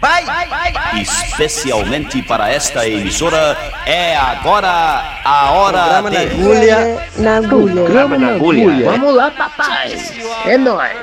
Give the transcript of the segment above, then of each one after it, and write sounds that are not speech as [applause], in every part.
Vai, vai, vai, Especialmente para esta emissora, é agora a hora de... na agulha. Na agulha. Programa na agulha. Vamos lá, papai. É nóis.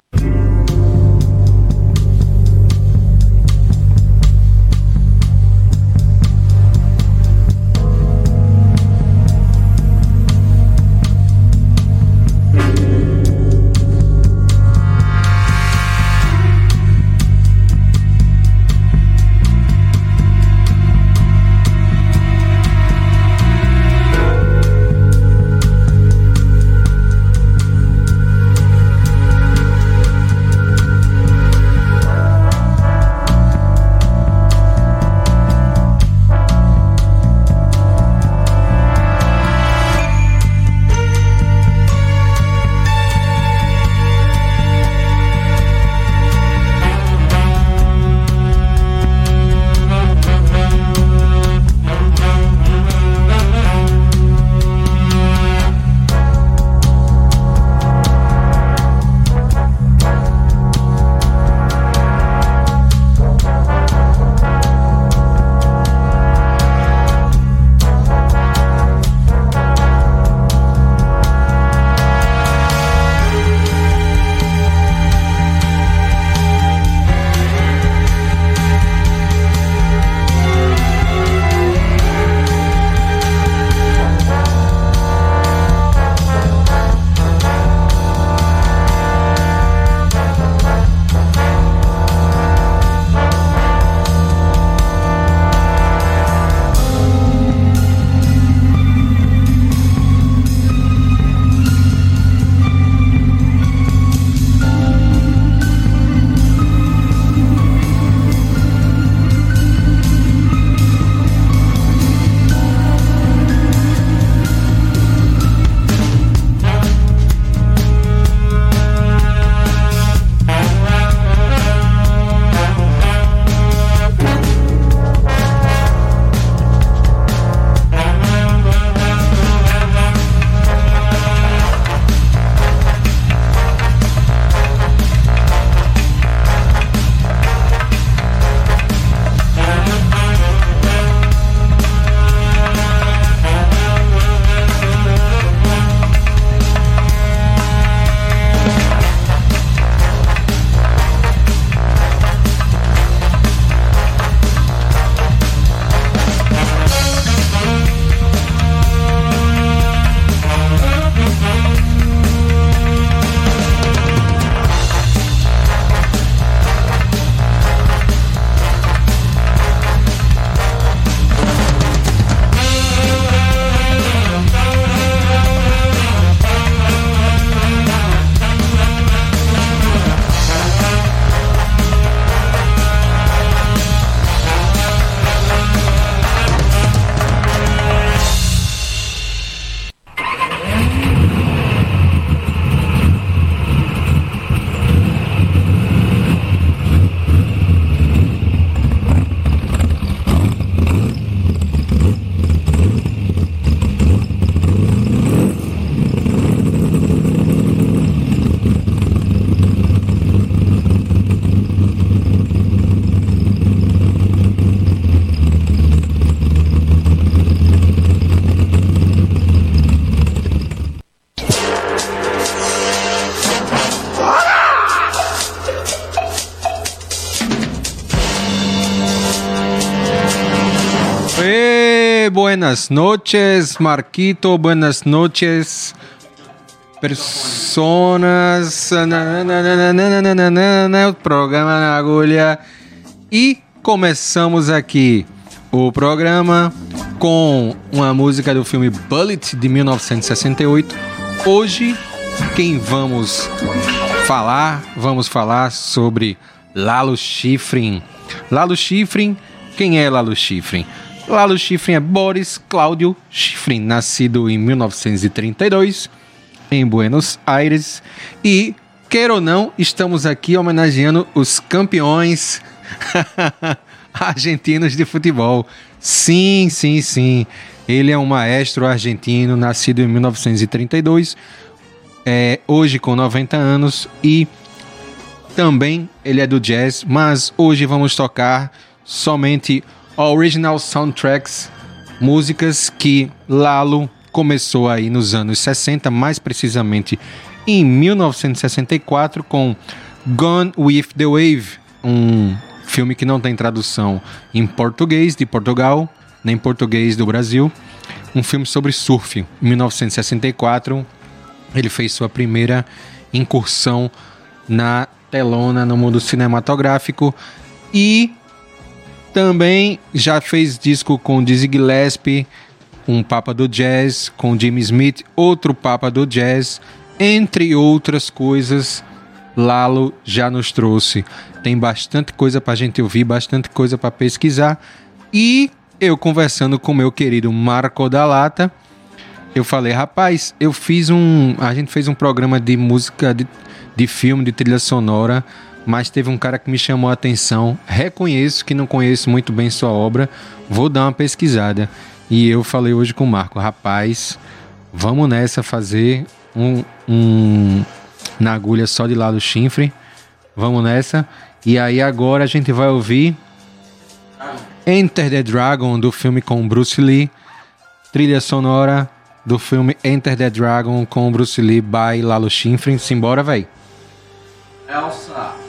buenas noches, Marquito. Buenas noches, personas. O programa na agulha. E começamos aqui o programa com uma música do filme Bullet de 1968. Hoje, quem vamos falar? Vamos falar sobre Lalo Schifrin. Lalo Schifrin, quem é Lalo Schifrin? Lalo Schifrin é Boris Cláudio Schifrin, nascido em 1932 em Buenos Aires e, queira ou não, estamos aqui homenageando os campeões [laughs] argentinos de futebol. Sim, sim, sim. Ele é um maestro argentino, nascido em 1932, é, hoje com 90 anos e também ele é do jazz, mas hoje vamos tocar somente original soundtracks, músicas que Lalo começou aí nos anos 60, mais precisamente em 1964 com Gone with the Wave, um filme que não tem tradução em português de Portugal, nem português do Brasil, um filme sobre surf. Em 1964, ele fez sua primeira incursão na telona no mundo cinematográfico e também já fez disco com Dizzy Gillespie, um papa do jazz, com Jimmy Smith, outro papa do jazz, entre outras coisas. Lalo já nos trouxe. Tem bastante coisa para a gente ouvir, bastante coisa para pesquisar. E eu conversando com meu querido Marco da Lata, eu falei, rapaz, eu fiz um. A gente fez um programa de música de, de filme, de trilha sonora, mas teve um cara que me chamou a atenção. Reconheço que não conheço muito bem sua obra, vou dar uma pesquisada. E eu falei hoje com o Marco, rapaz, vamos nessa fazer um, um na agulha só de lado chifre. Vamos nessa. E aí agora a gente vai ouvir Enter the Dragon do filme com Bruce Lee, trilha sonora do filme Enter the Dragon com Bruce Lee by Lalo Schifrin. Simbora, véi. Elsa.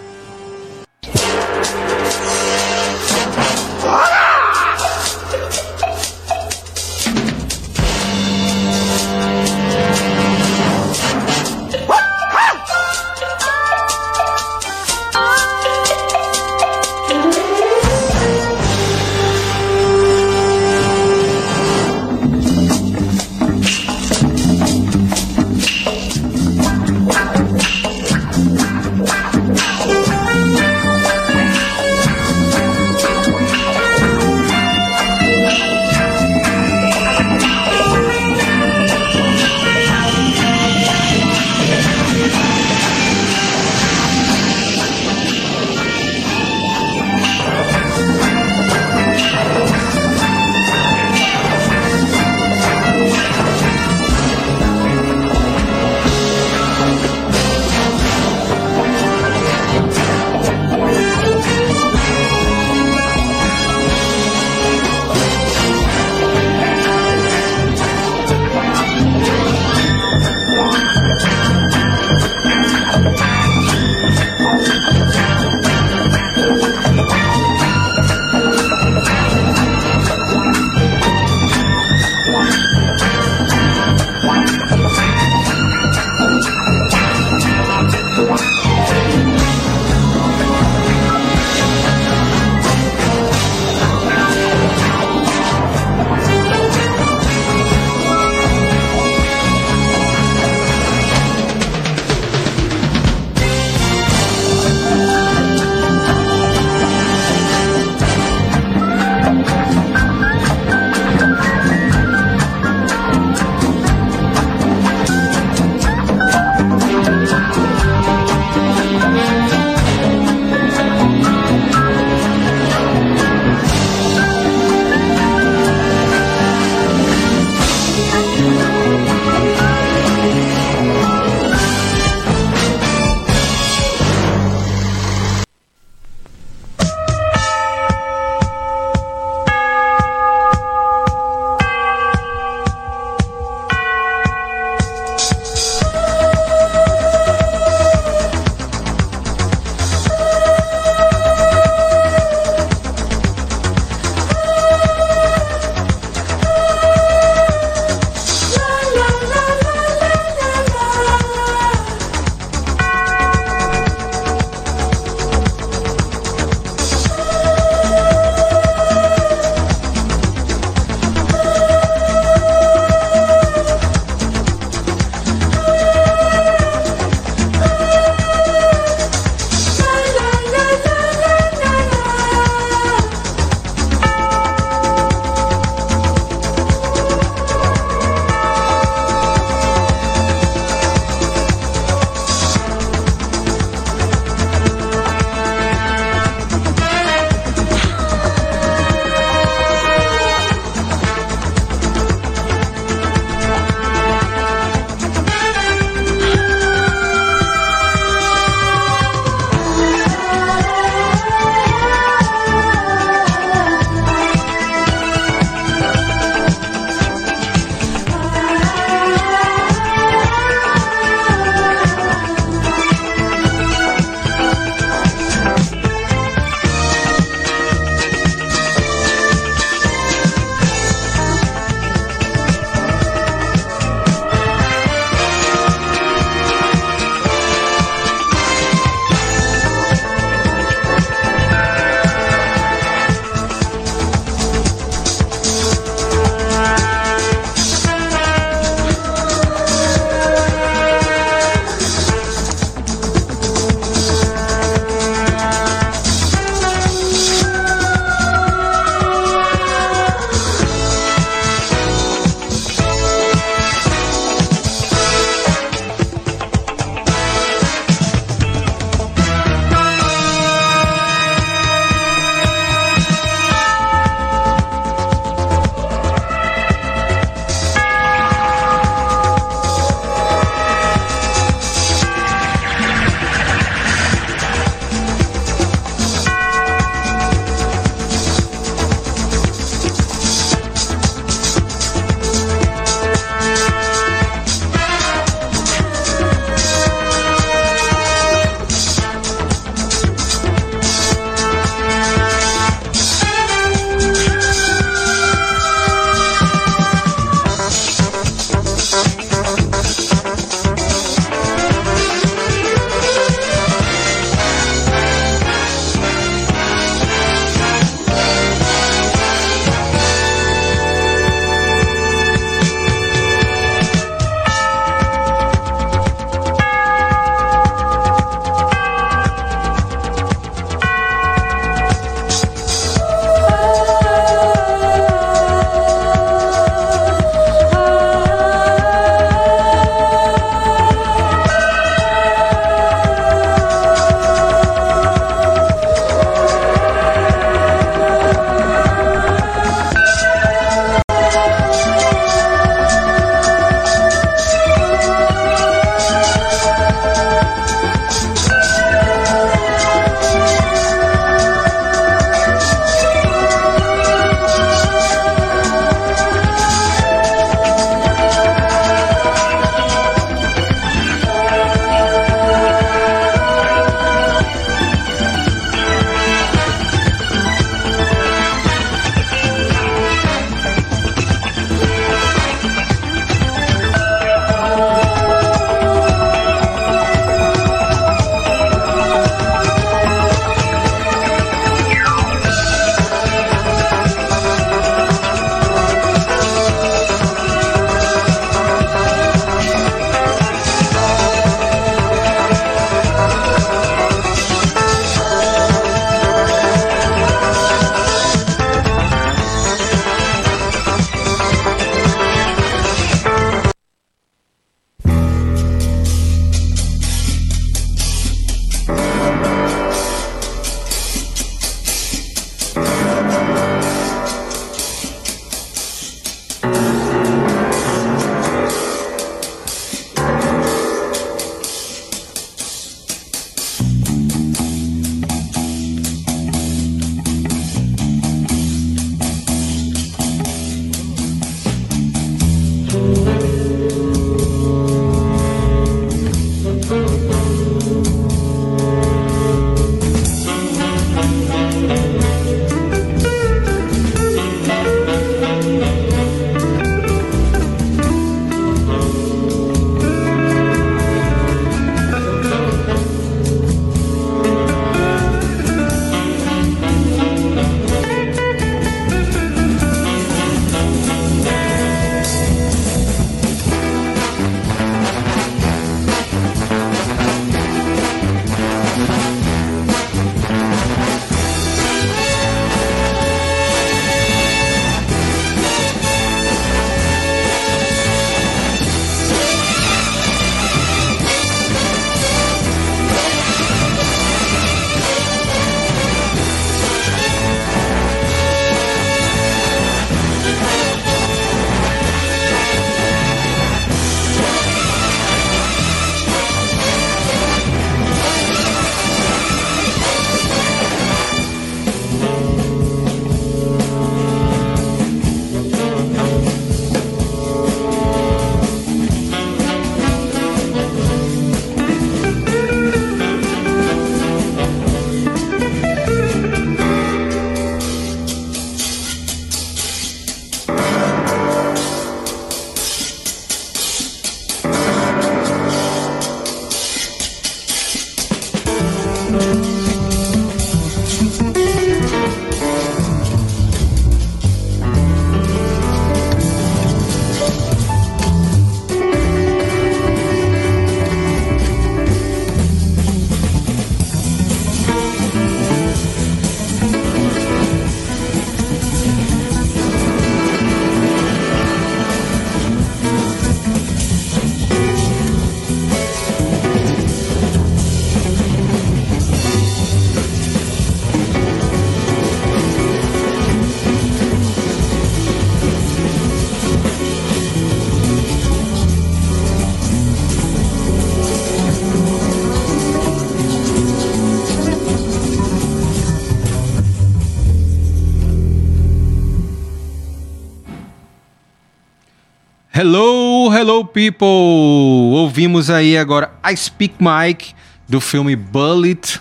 Hello, people! Ouvimos aí agora I Speak Mike do filme Bullet,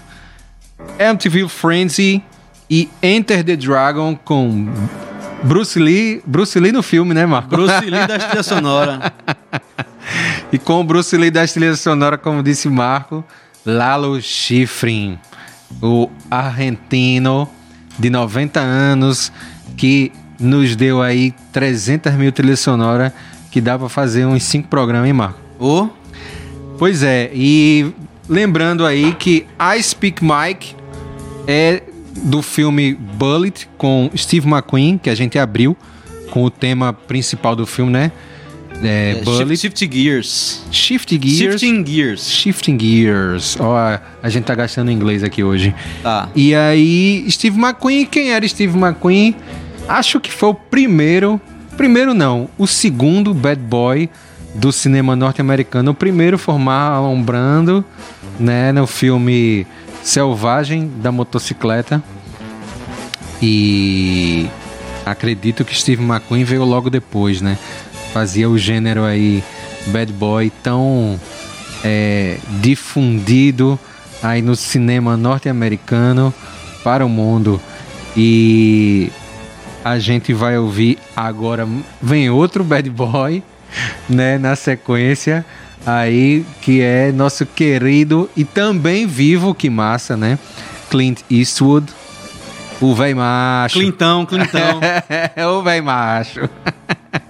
MTV Frenzy e Enter the Dragon com Bruce Lee, Bruce Lee no filme, né, Marco? Bruce Lee [laughs] da trilha sonora. e com o Bruce Lee da trilha sonora, como disse Marco, Lalo Schifrin, o argentino de 90 anos que nos deu aí 300 mil trilhas sonoras que dá pra fazer uns 5 programas, hein, Marco? Ô, Pois é, e lembrando aí que I Speak Mike é do filme Bullet com Steve McQueen, que a gente abriu com o tema principal do filme, né? É, é, Bullet. shift, shift Gears. Shift Gears. Shifting Gears. Shifting Gears. Ó, a gente tá gastando inglês aqui hoje. Tá. E aí, Steve McQueen, quem era Steve McQueen? Acho que foi o primeiro, primeiro não, o segundo bad boy do cinema norte-americano. O primeiro formar Marlon Brando, né, no filme Selvagem da Motocicleta. E acredito que Steve McQueen veio logo depois, né? Fazia o gênero aí bad boy tão é, difundido aí no cinema norte-americano para o mundo. E a gente vai ouvir agora. Vem outro bad boy, né? Na sequência. Aí, que é nosso querido e também vivo, que massa, né? Clint Eastwood. O véi macho. Clintão, Clintão. [laughs] É o véi macho.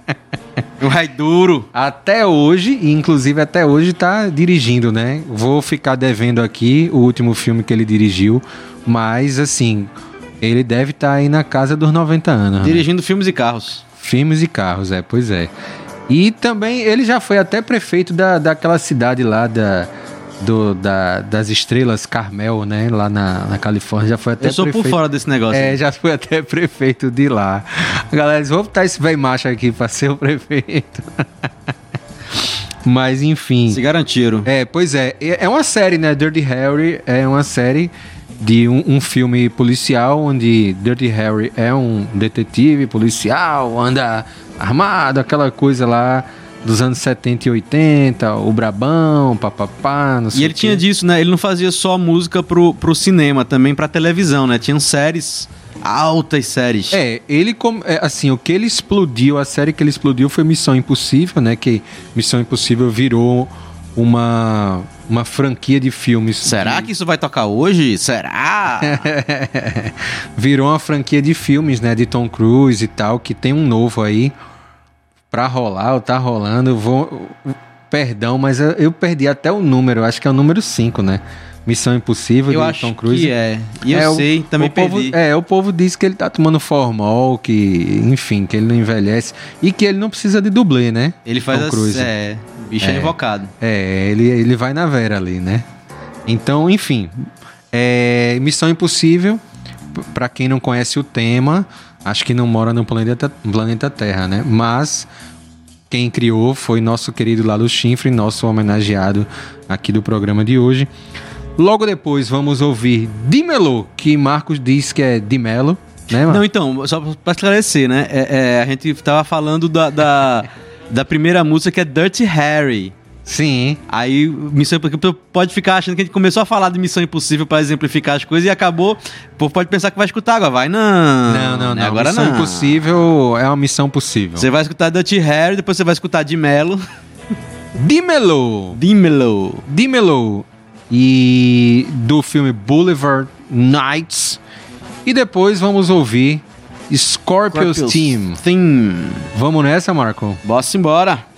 [laughs] o rei duro. Até hoje, e inclusive até hoje, tá dirigindo, né? Vou ficar devendo aqui o último filme que ele dirigiu, mas assim, ele deve estar aí na casa dos 90 anos. né? Dirigindo filmes e carros. Filmes e carros, é, pois é. E também ele já foi até prefeito da, daquela cidade lá da, do, da, das estrelas Carmel, né? Lá na, na Califórnia. Já foi até Eu sou prefeito. por fora desse negócio. É, já foi até prefeito de lá. Galera, vou botar esse velho macho aqui pra ser o prefeito. [laughs] Mas enfim. Se garantiram. É, pois é. É é uma série, né? Dirty Harry é uma série de um, um filme policial onde Dirty Harry é um detetive policial, anda armado, aquela coisa lá dos anos 70 e 80, o Brabão, papapá, não sei E ele tinha disso, né? Ele não fazia só música pro, pro cinema, também pra televisão, né? Tinham séries, altas séries. É, ele com, é, assim, o que ele explodiu, a série que ele explodiu foi Missão Impossível, né? Que Missão Impossível virou uma uma franquia de filmes. Será de- que isso vai tocar hoje? Será? [laughs] virou uma franquia de filmes, né, de Tom Cruise e tal, que tem um novo aí pra rolar, ou tá rolando. Eu vou perdão, mas eu, eu perdi até o número, acho que é o número 5, né? Missão Impossível Eu de acho Tom Cruise. que é. E eu É, o- sei, também o povo. É, o povo diz que ele tá tomando formol, que, enfim, que ele não envelhece e que ele não precisa de dublê, né? Ele faz Tom Cruise. é, bicho é. É. invocado. É, ele, ele vai na vera ali, né? Então, enfim, é, Missão Impossível, p- pra quem não conhece o tema, acho que não mora no planeta, planeta Terra, né? Mas quem criou foi nosso querido Lalo Chifre, nosso homenageado aqui do programa de hoje. Logo depois vamos ouvir Dimelo, que Marcos diz que é Dimelo, né, Marcos? Não, então, só pra esclarecer, né? É, é, a gente tava falando da, da, [laughs] da primeira música que é Dirty Harry. Sim. Aí, Missão Impossível pode ficar achando que a gente começou a falar de Missão Impossível pra exemplificar as coisas e acabou. O povo pode pensar que vai escutar agora. Vai, não. Não, não, né? não. Agora missão não. Impossível é uma missão possível. Você vai escutar Dirty Harry, depois você vai escutar de Melo. Dimelo! Dimelo. Dimelo e do filme Boulevard Nights. E depois vamos ouvir Scorpios, Team. Theme. Vamos nessa, Marco? Bossa embora.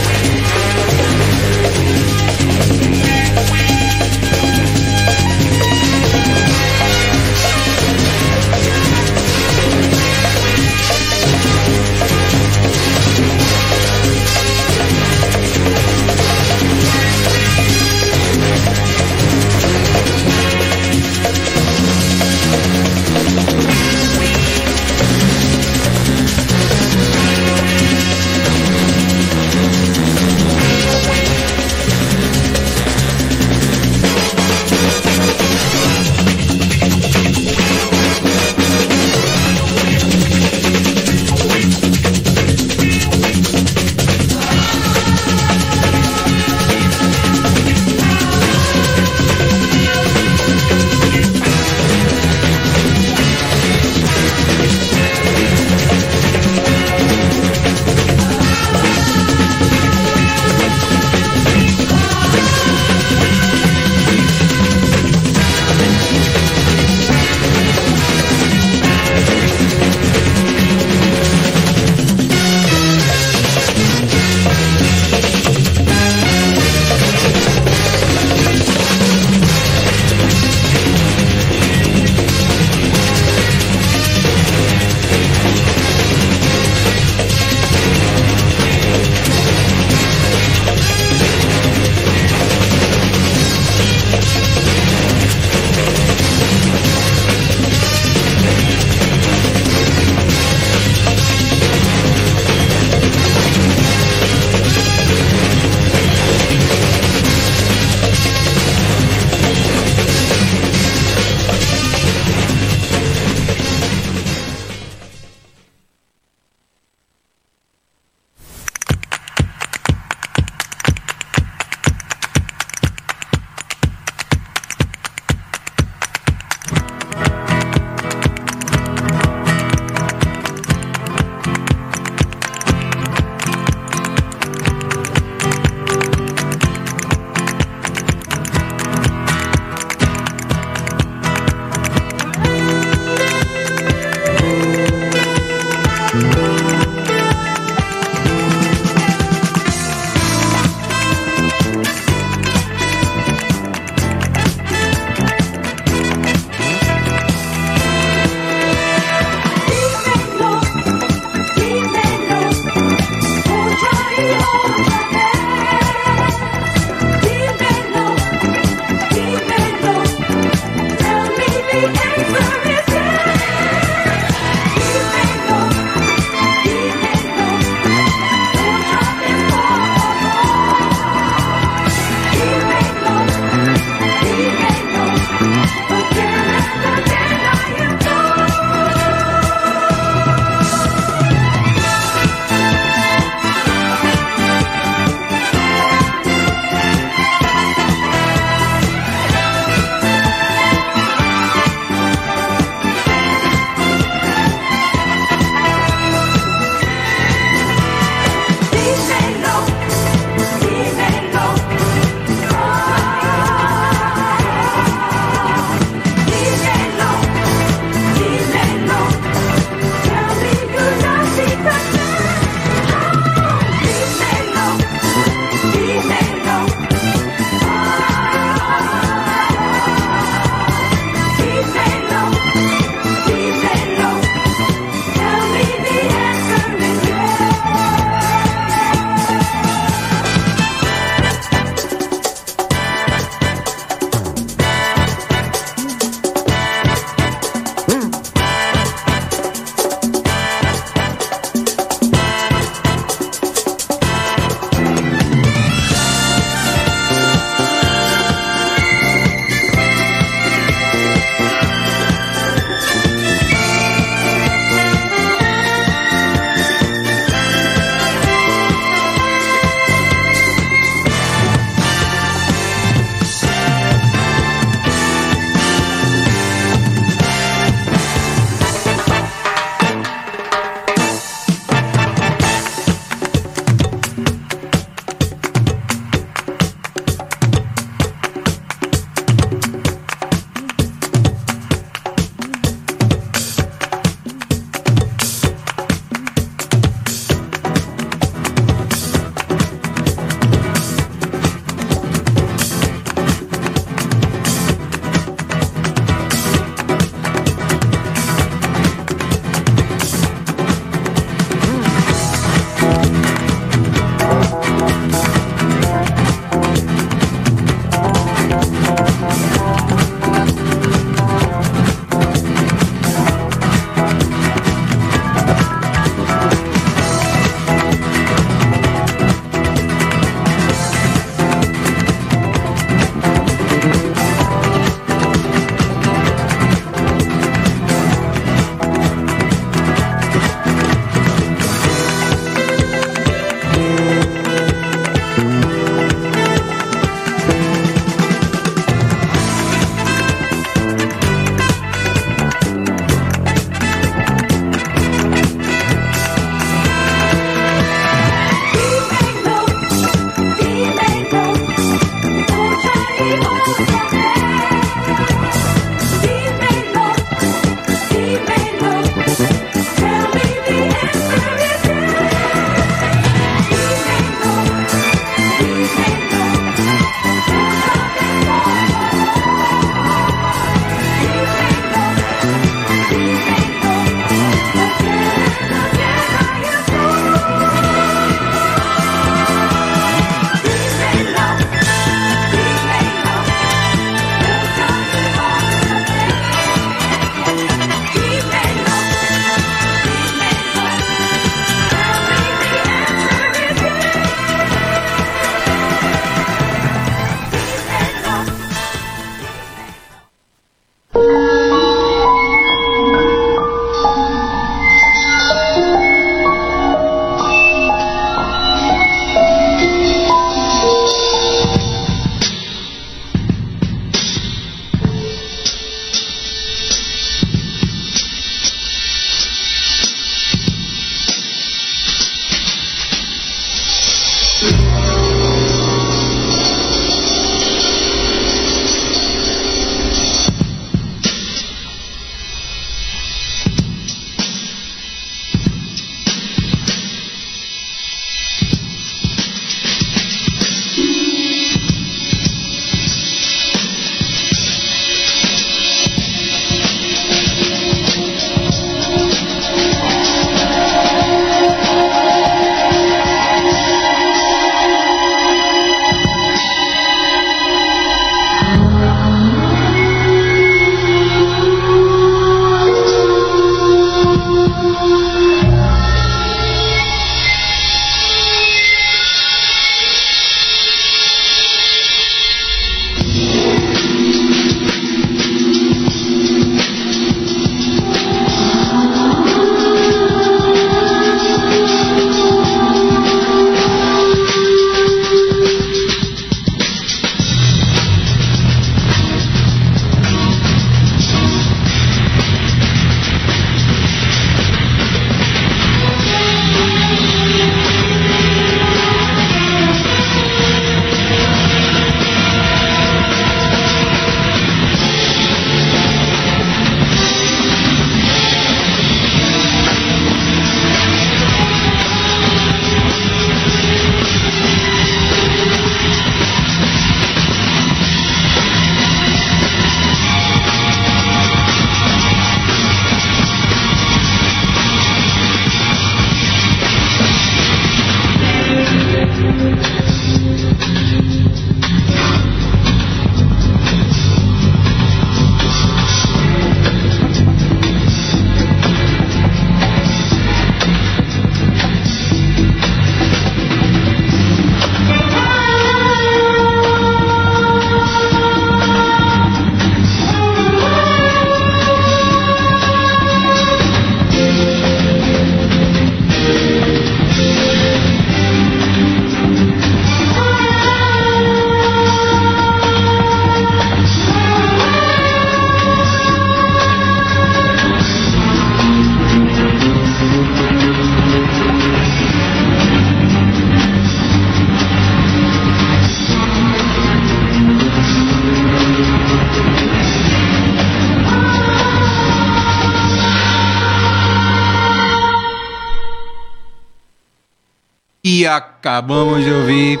Acabamos de ouvir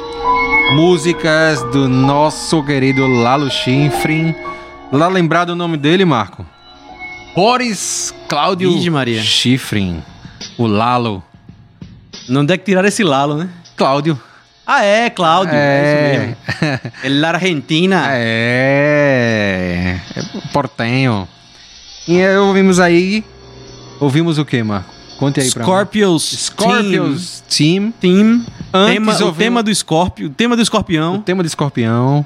músicas do nosso querido Lalo Schifrin. Lá lembrado o nome dele, Marco? Boris Cláudio Maria. Schifrin. O Lalo. Não onde é que tiraram esse Lalo, né? Cláudio. Ah, é, Cláudio. É, isso mesmo. [laughs] Ele da Argentina. É. é portenho. E aí ouvimos aí. Ouvimos o que, Marco? Conte aí pra mim. Scorpios. Scorpios Team. Team. Antes Tema, o ouvimos- tema do Scorpio. O tema do O escorpião. tema de escorpião.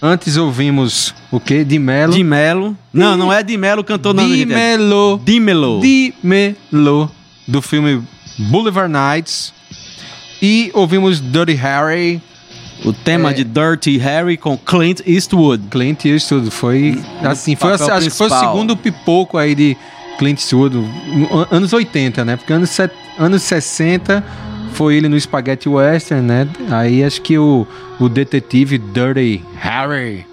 Antes ouvimos o que? De Melo. De Melo. Não, não é de Melo cantor, não. De é Melo. De Melo. De Melo. Do filme Boulevard Nights. E ouvimos Dirty Harry. O tema É. de Dirty Harry com Clint Eastwood. Clint Eastwood. Foi assim, foi, acho que foi o segundo pipoco aí de Clint Eastwood. an- Anos 80, né? Porque anos, set- anos 60 foi ele no Spaghetti Western, né? Aí acho que o, o detetive Dirty Harry.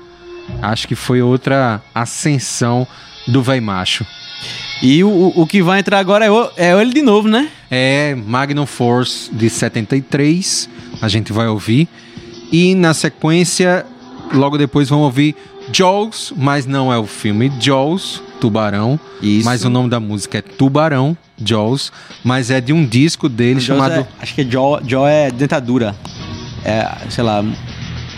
Acho que foi outra ascensão do véi macho. E o, o- que vai entrar agora é, o- é ele de novo, né? É Magnum Force de 73, a gente vai ouvir. E na sequência, logo depois vamos ouvir Jaws, mas não é o filme Jaws, Tubarão. Isso. Mas o nome da música é Tubarão, Jaws, mas é de um disco dele chamado. é- acho que é Jaw, Jaw é dentadura. É, sei lá.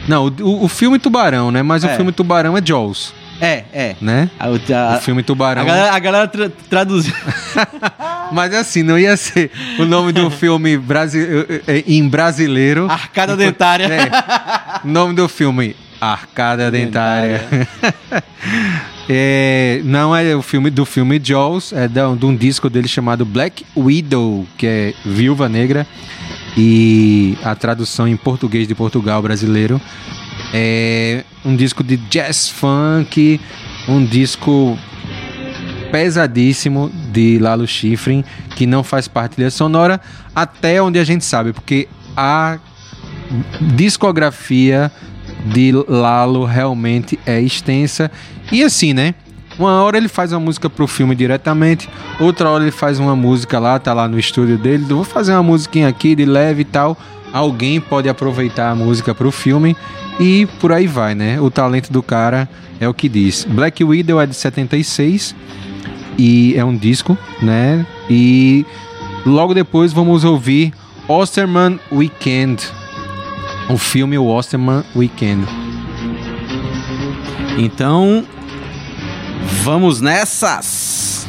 Não, o, o filme Tubarão, né? Mas o É. filme Tubarão é Jaws, É, é. né? A, a- o filme Tubarão. a galera, a galera tra- traduziu. [laughs] Mas assim, não ia ser o nome do filme brasi... eh, em brasileiro. Arcada dentária. É. [laughs] Nome do filme Arcada Dentária. [laughs] É, não é o filme do filme Jaws, é da- de um disco dele chamado Black Widow, que é Viúva Negra. E a tradução em português de Portugal brasileiro é um disco de jazz funk, um disco pesadíssimo de Lalo Schifrin, que não faz parte da sonora, até onde a gente sabe, porque a discografia de Lalo realmente é extensa. E assim, né? Uma hora ele faz uma música pro filme diretamente, outra hora ele faz uma música lá, tá lá no estúdio dele, vou fazer uma musiquinha aqui de leve e tal. Alguém pode aproveitar a música pro filme e por aí vai, né? O talento do cara é o que diz. Black Widow é de 76 e é um disco, né? E logo depois vamos ouvir Osterman Weekend, o filme O Weekend. Então, vamos nessas.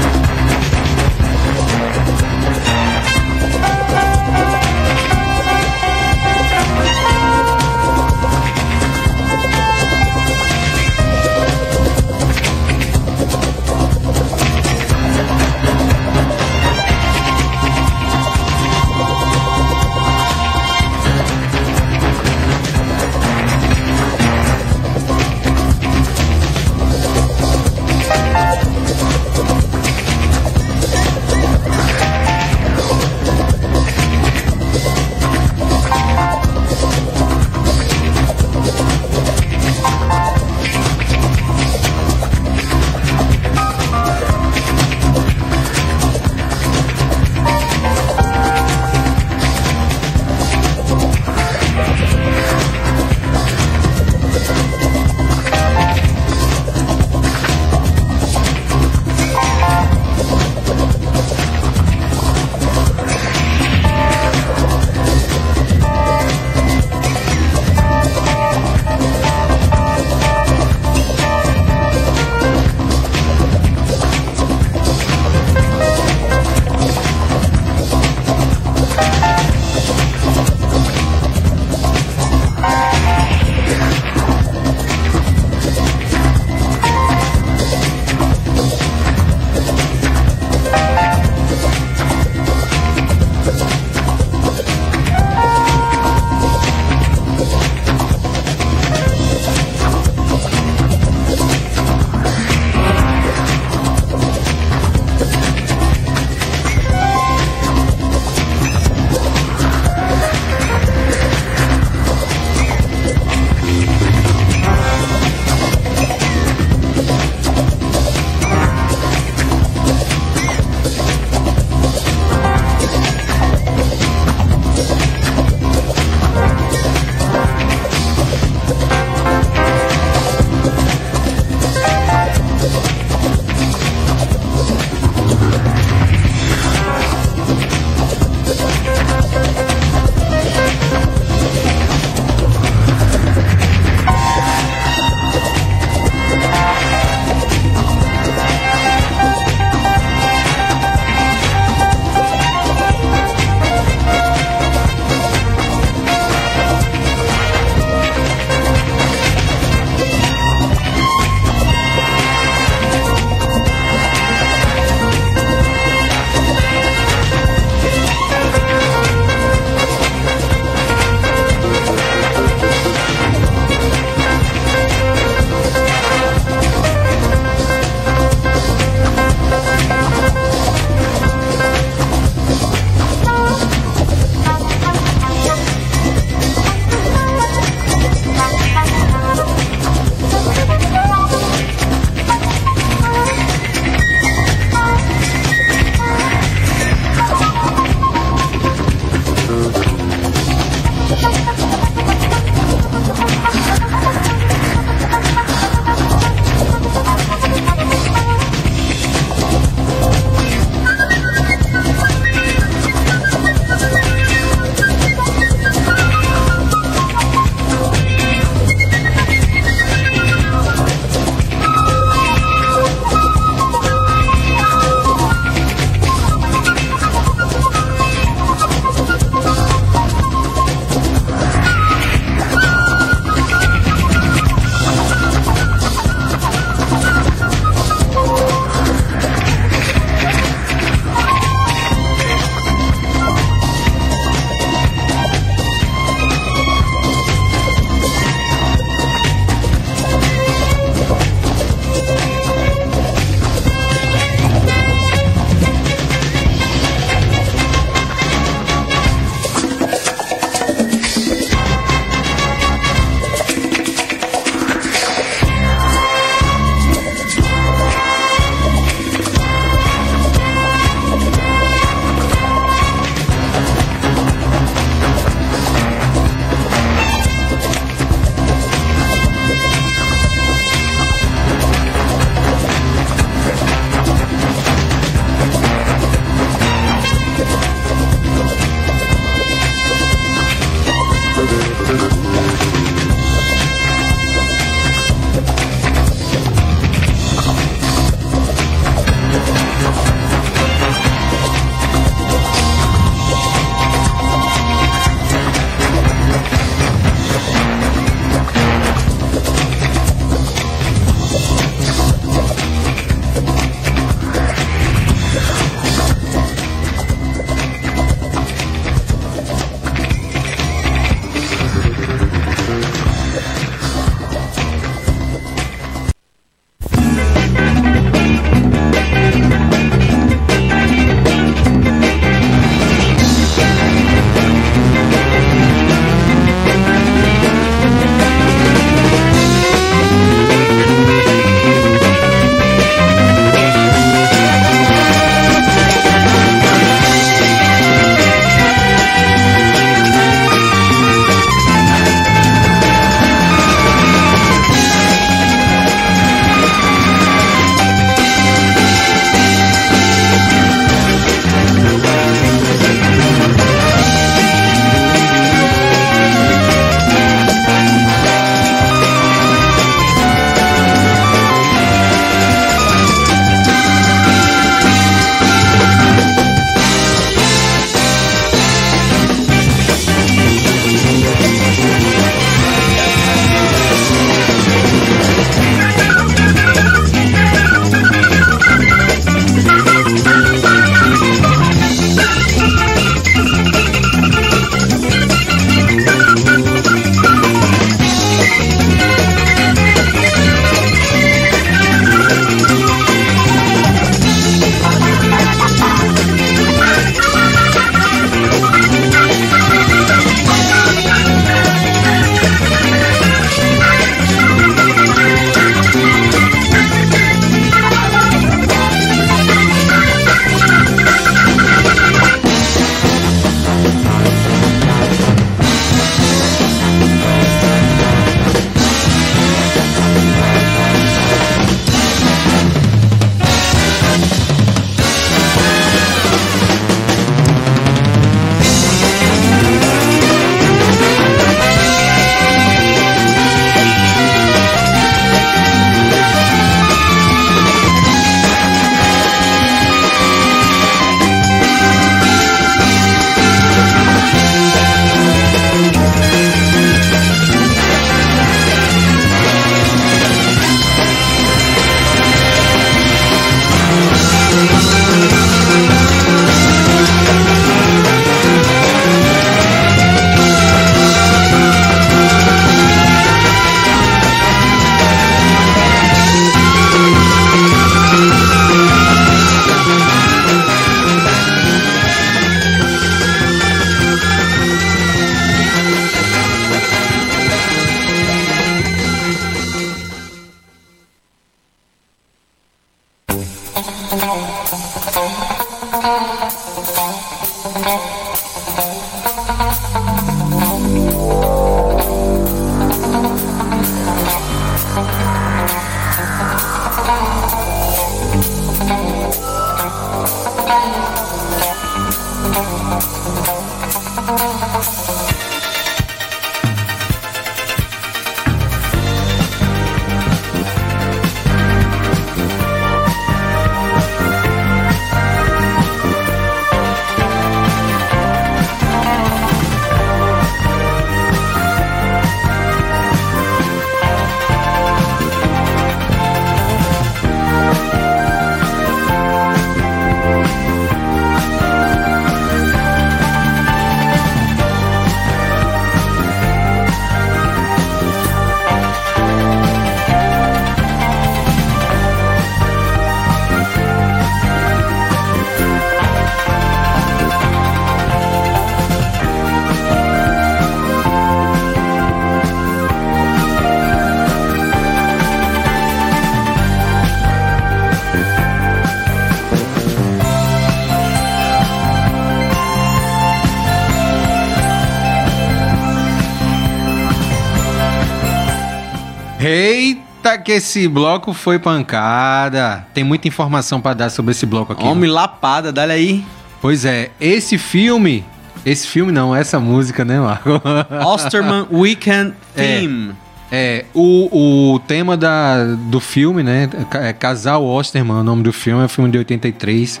Eita, que esse bloco foi pancada. Tem muita informação pra dar sobre esse bloco aqui. Homem lapada, dá aí. Pois é, esse filme. Esse filme não, essa música, né, Marco? [laughs] Osterman Weekend É. Theme. É, o, o tema da, do filme, né? É Casal Osterman, o nome do filme, é um filme de 83.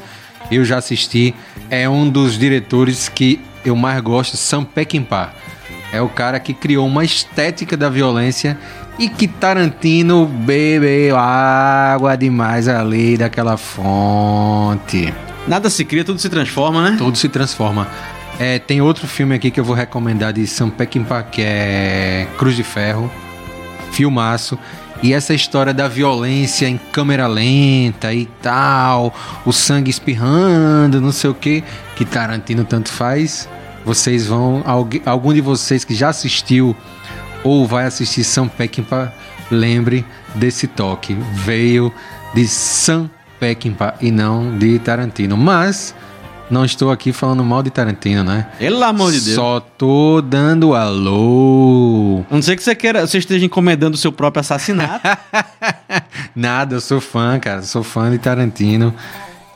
Eu já assisti. É um dos diretores que eu mais gosto, Sam Peckinpah. É o cara que criou uma estética da violência e que Tarantino bebeu água demais ali daquela fonte. Nada se cria, tudo se transforma, né? Tudo se transforma. É, tem outro filme aqui que eu vou recomendar de Sam Peckinpah, que é Cruz de Ferro. Filmaço. E essa história da violência em câmera lenta e tal, o sangue espirrando, não sei o que, que Tarantino tanto faz. Vocês vão, algu- algum de vocês que já assistiu ou vai assistir Sam Peckinpah, lembre desse toque. Veio de Sam Peckinpah e não de Tarantino. Mas não estou aqui falando mal de Tarantino, né? Pelo amor de Deus. Só tô dando alô. A não ser que você queira, você esteja encomendando o seu próprio assassinato. [laughs] Nada, eu sou fã, cara. Sou fã de Tarantino.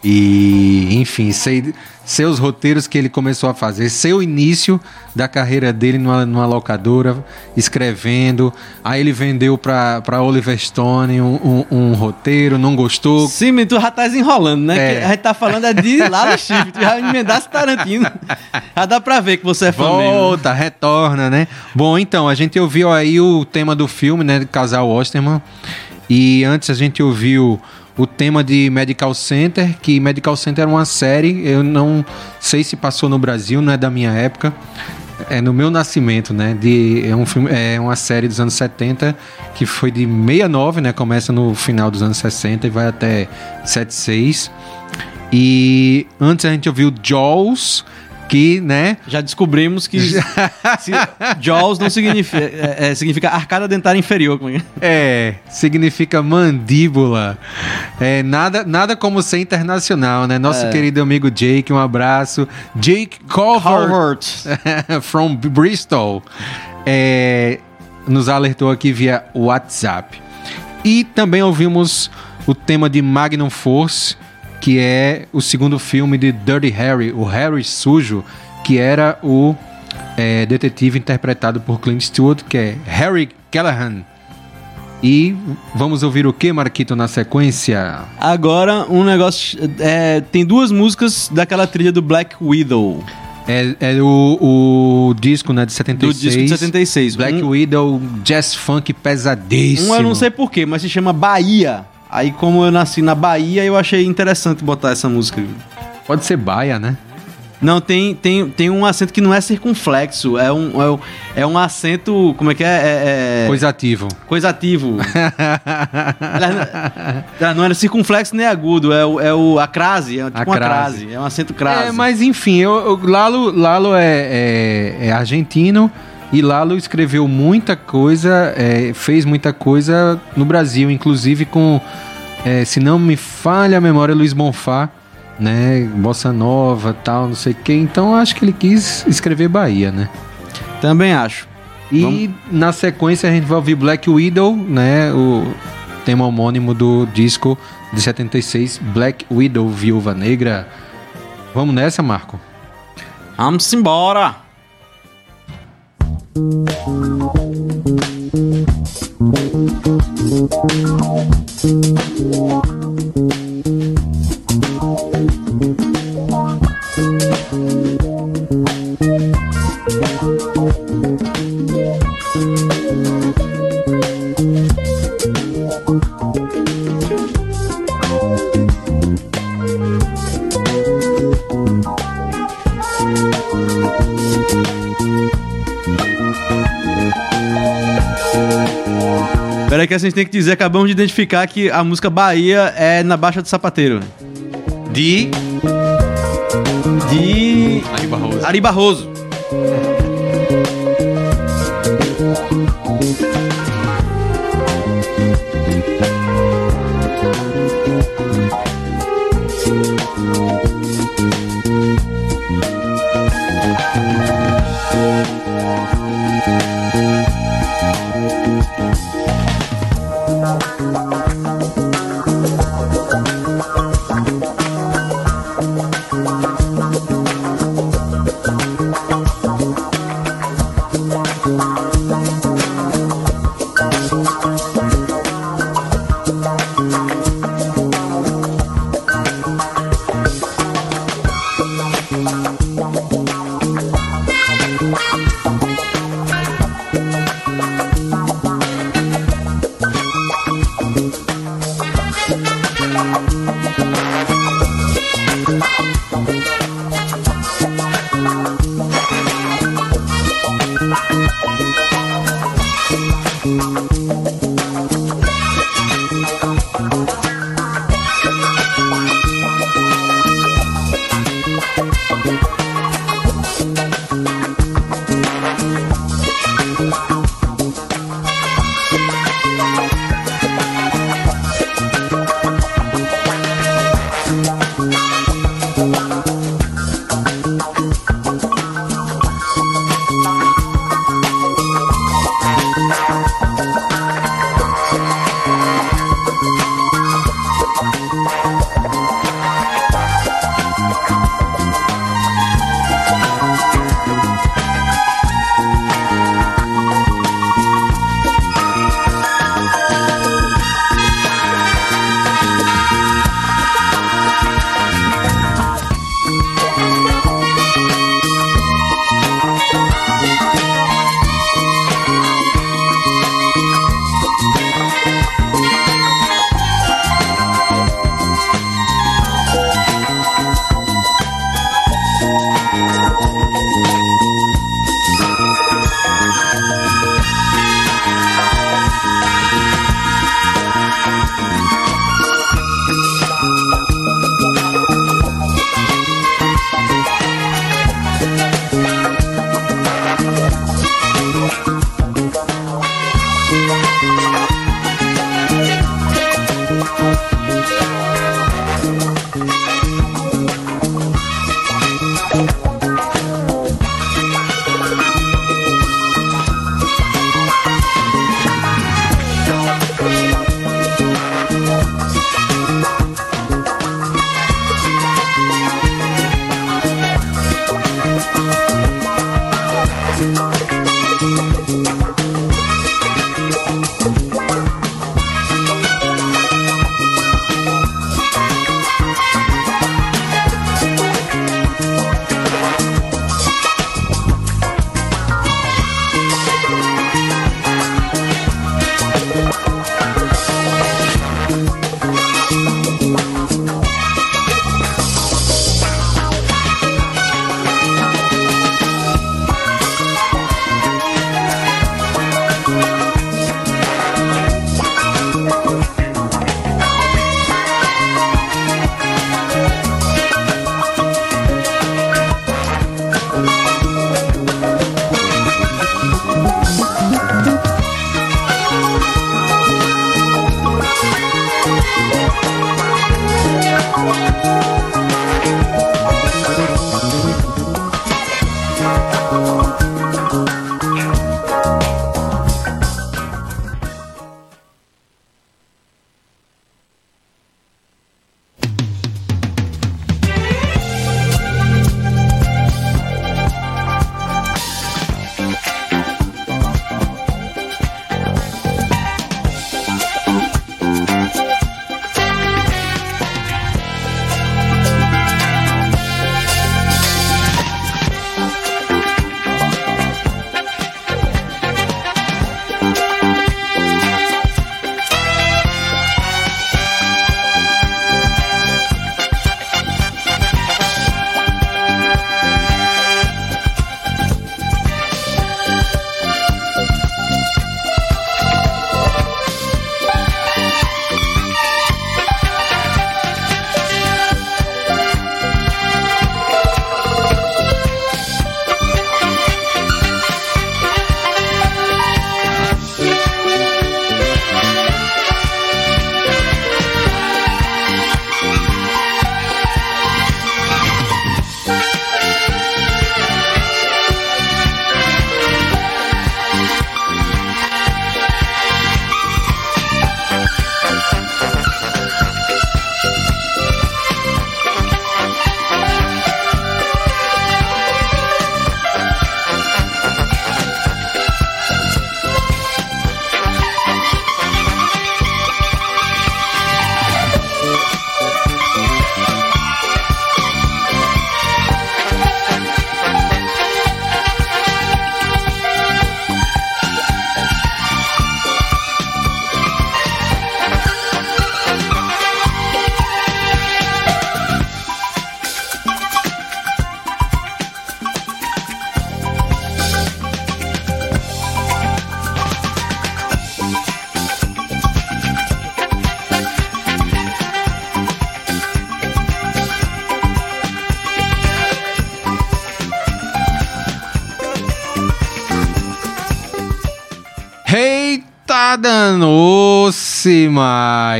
E, enfim, sei, sei os roteiros que ele começou a fazer, sei o início da carreira dele numa, numa locadora, escrevendo. Aí ele vendeu pra, pra Oliver Stone um, um- um roteiro, não gostou. Sim, mas tu já tá enrolando, né? É. A gente tá falando é de lá no chifre. Tu já emendasse Tarantino. Já dá pra ver que você é fã mesmo. né? Volta, retorna, né? Bom, então, a gente ouviu aí o tema do filme, né? Do casal Osterman. E antes a gente ouviu o tema de Medical Center, que Medical Center era uma série, eu não sei se passou no Brasil, não é da minha época. É no meu nascimento, né? De, é, um filme, é uma série dos anos 70 que foi de 69, né? Começa no final dos anos 60 e vai até 76. E antes a gente ouviu Jaws, que, né? Já descobrimos que Jaws não significa, é, é, significa arcada dentária inferior. é é? Significa mandíbula. É, nada, nada como ser internacional, né? Nosso É. querido amigo Jake, um abraço. Jake Harvard. [laughs] from Bristol, é, nos alertou aqui via WhatsApp. E também ouvimos o tema de Magnum Force, que é o segundo filme de Dirty Harry, o Harry Sujo, que era o é, detetive interpretado por Clint Eastwood, que é Harry Callahan. E vamos ouvir o que, Marquito, na sequência? Agora, um negócio. é, tem duas músicas daquela trilha do Black Widow. É, é o, o disco né, de Do 76. disco de 76. Black um, Widow, jazz funk pesadíssimo. um eu não sei porquê, mas se chama Bahia. Aí, como eu nasci na Bahia, eu achei interessante botar essa música. Pode ser baia, né? Não, tem, tem, tem um acento que não é circunflexo, é um, é um, é um acento. Como é que é? É, é Coisativo. coisativo. [laughs] Não era circunflexo nem agudo, é o, é o a crase, é tipo A uma crase. crase, é um acento crase. É, mas enfim, eu, eu- Lalo, Lalo é, é- é argentino e Lalo escreveu muita coisa, é, fez muita coisa no Brasil, inclusive com, é, se não me falha a memória, Luiz Bonfá, né? Bossa Nova tal, não sei o que. Então acho que ele quis escrever Bahia, né? Também acho. E Vamos- na sequência a gente vai ouvir Black Widow, né? O tema homônimo do disco de 76, Black Widow, Viúva Negra. Vamos nessa, Marco? Vamos embora! Thank you. Peraí que a gente tem que dizer, acabamos de identificar que a música Bahia é na Baixa do Sapateiro. De De Ari Barroso. Ari Barroso.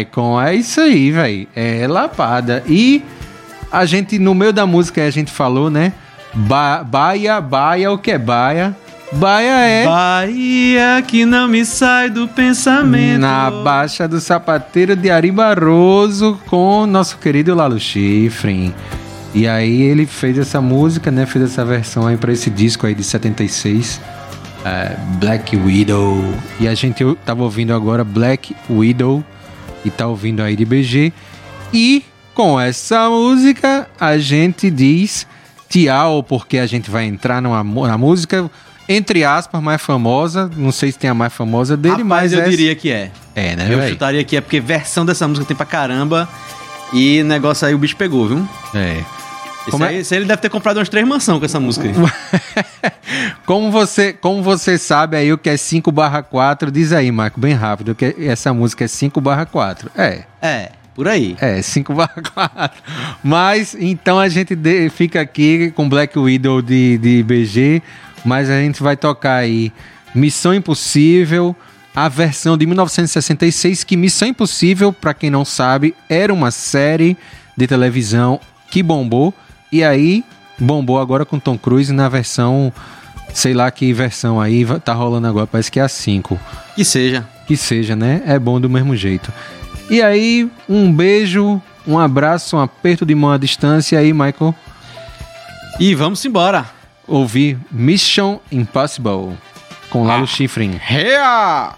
Maicon. É isso aí, velho. É lapada. E a gente, no meio da música, a gente falou, né? Ba baia, baia, o que é baia? Baia é Bahia que não me sai do pensamento. na Baixa do Sapateiro de Ari Barroso com nosso querido Lalo Schifrin. E aí ele fez essa música, né? Fez essa versão aí pra esse disco aí de 76. é, Black Widow. E a gente tava ouvindo agora Black Widow e tá ouvindo aí de BG. E com essa música a gente diz tchau, porque a gente vai entrar numa, na música, entre aspas, mais famosa. Não sei se tem a mais famosa dele, Rapaz, mas eu essa- diria que é. É, né, Eu véi? chutaria que é, porque versão dessa música tem pra caramba. E negócio aí o bicho pegou, viu? É. Esse, Como é- aí, esse aí ele deve ter comprado umas três mansão com essa música aí. [laughs] Como você, como você sabe aí o que é 5 barra 4, diz aí, Marco, bem rápido, que essa música é 5 barra 4. É, é, por aí. é, 5 barra [laughs] 4. Mas, então a gente de- fica aqui com Black Widow de, de BG, mas a gente vai tocar aí Missão Impossível, a versão de 1966, que Missão Impossível, pra quem não sabe, era uma série de televisão que bombou, e aí bombou agora com Tom Cruise na versão, sei lá que versão aí, tá rolando agora, parece que é a 5 Que seja. que seja, né? É bom do mesmo jeito. E aí, um beijo, um abraço, um aperto de mão à distância. Aí, Michael, E vamos embora. ouvir Mission Impossible com Lalo Schifrin. Rea!